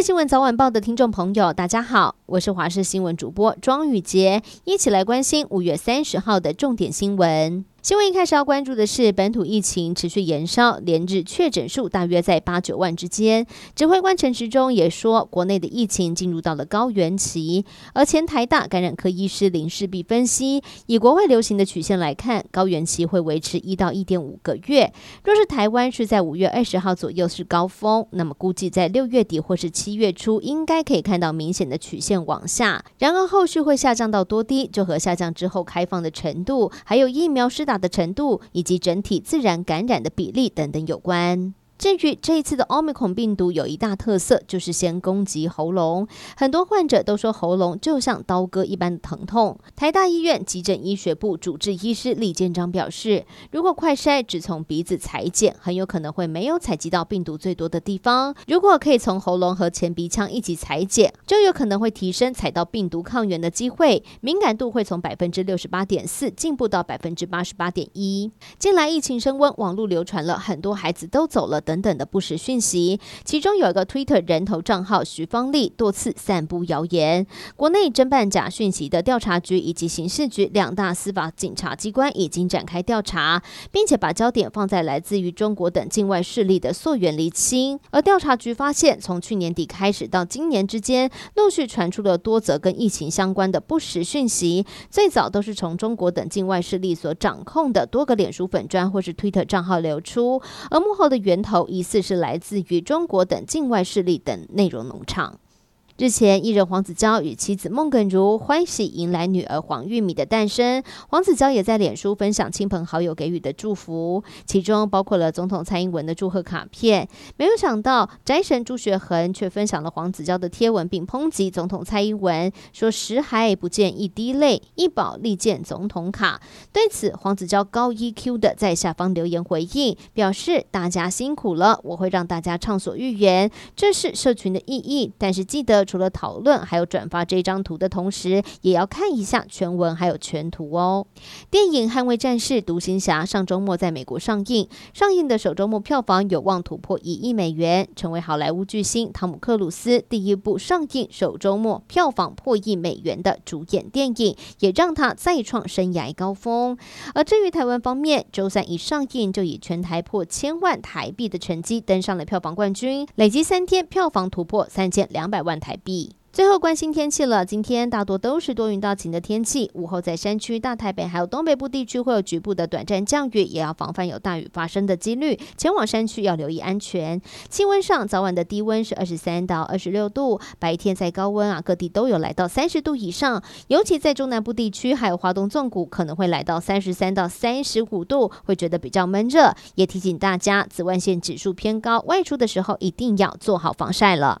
新闻早晚报的听众朋友，大家好，我是华视新闻主播庄宇杰，一起来关心五月三十号的重点新闻。新闻一开始要关注的是本土疫情持续延烧，连日确诊数大约在八九万之间。指挥官陈时中也说，国内的疫情进入到了高原期。而前台大感染科医师林世璧分析，以国外流行的曲线来看，高原期会维持一到一点五个月。若是台湾是在五月二十号左右是高峰，那么估计在六月底或是七月初，应该可以看到明显的曲线往下。然而后续会下降到多低，就和下降之后开放的程度，还有疫苗施打的程度以及整体自然感染的比例等等有关。至于这一次的奥密克戎病毒有一大特色，就是先攻击喉咙，很多患者都说喉咙就像刀割一般的疼痛。台大医院急诊医学部主治医师李建章表示，如果快筛只从鼻子采检，很有可能会没有采集到病毒最多的地方；如果可以从喉咙和前鼻腔一起采检，就有可能会提升采到病毒抗原的机会，敏感度会从百分之六十八点四进步到百分之八十八点一。近来疫情升温，网络流传了很多孩子都走了。等等的不实讯息，其中有一个 Twitter 人头账号徐芳丽多次散布谣言。国内侦办假讯息的调查局以及刑事局两大司法警察机关已经展开调查，并且把焦点放在来自于中国等境外势力的溯源厘清。而调查局发现，从去年底开始到今年之间，陆续传出了多则跟疫情相关的不实讯息，最早都是从中国等境外势力所掌控的多个脸书粉专或是 Twitter 账号流出，而幕后的源头。疑似是来自于中国等境外势力等内容农场。日前，艺人黄子佼与妻子孟耿如欢喜迎来女儿黄玉米的诞生。黄子佼也在脸书分享亲朋好友给予的祝福，其中包括了总统蔡英文的祝贺卡片。没有想到，宅神朱学恒却分享了黄子佼的贴文，并抨击总统蔡英文，说“时海不见一滴泪，一宝利见总统卡”。对此，黄子佼高 EQ 的在下方留言回应，表示：“大家辛苦了，我会让大家畅所欲言，这是社群的意义。但是记得。”除了讨论，还有转发这张图的同时，也要看一下全文还有全图哦。电影《捍卫战士》独行侠上周末在美国上映，上映的首周末票房有望突破一亿美元，成为好莱坞巨星汤姆克鲁斯第一部上映首周末票房破亿美元的主演电影，也让他再创生涯高峰。而至于台湾方面，周三一上映就以全台破千万台币的成绩登上了票房冠军，累计三天票房突破三千两百万台。币。最后关心天气了，今天大多都是多云到晴的天气，午后在山区、大台北还有东北部地区会有局部的短暂降雨，也要防范有大雨发生的几率。前往山区要留意安全。气温上，早晚的低温是二十三到二十六度，白天在高温啊，各地都有来到三十度以上，尤其在中南部地区还有华东纵谷可能会来到三十三到三十五度，会觉得比较闷热。也提醒大家，紫外线指数偏高，外出的时候一定要做好防晒了。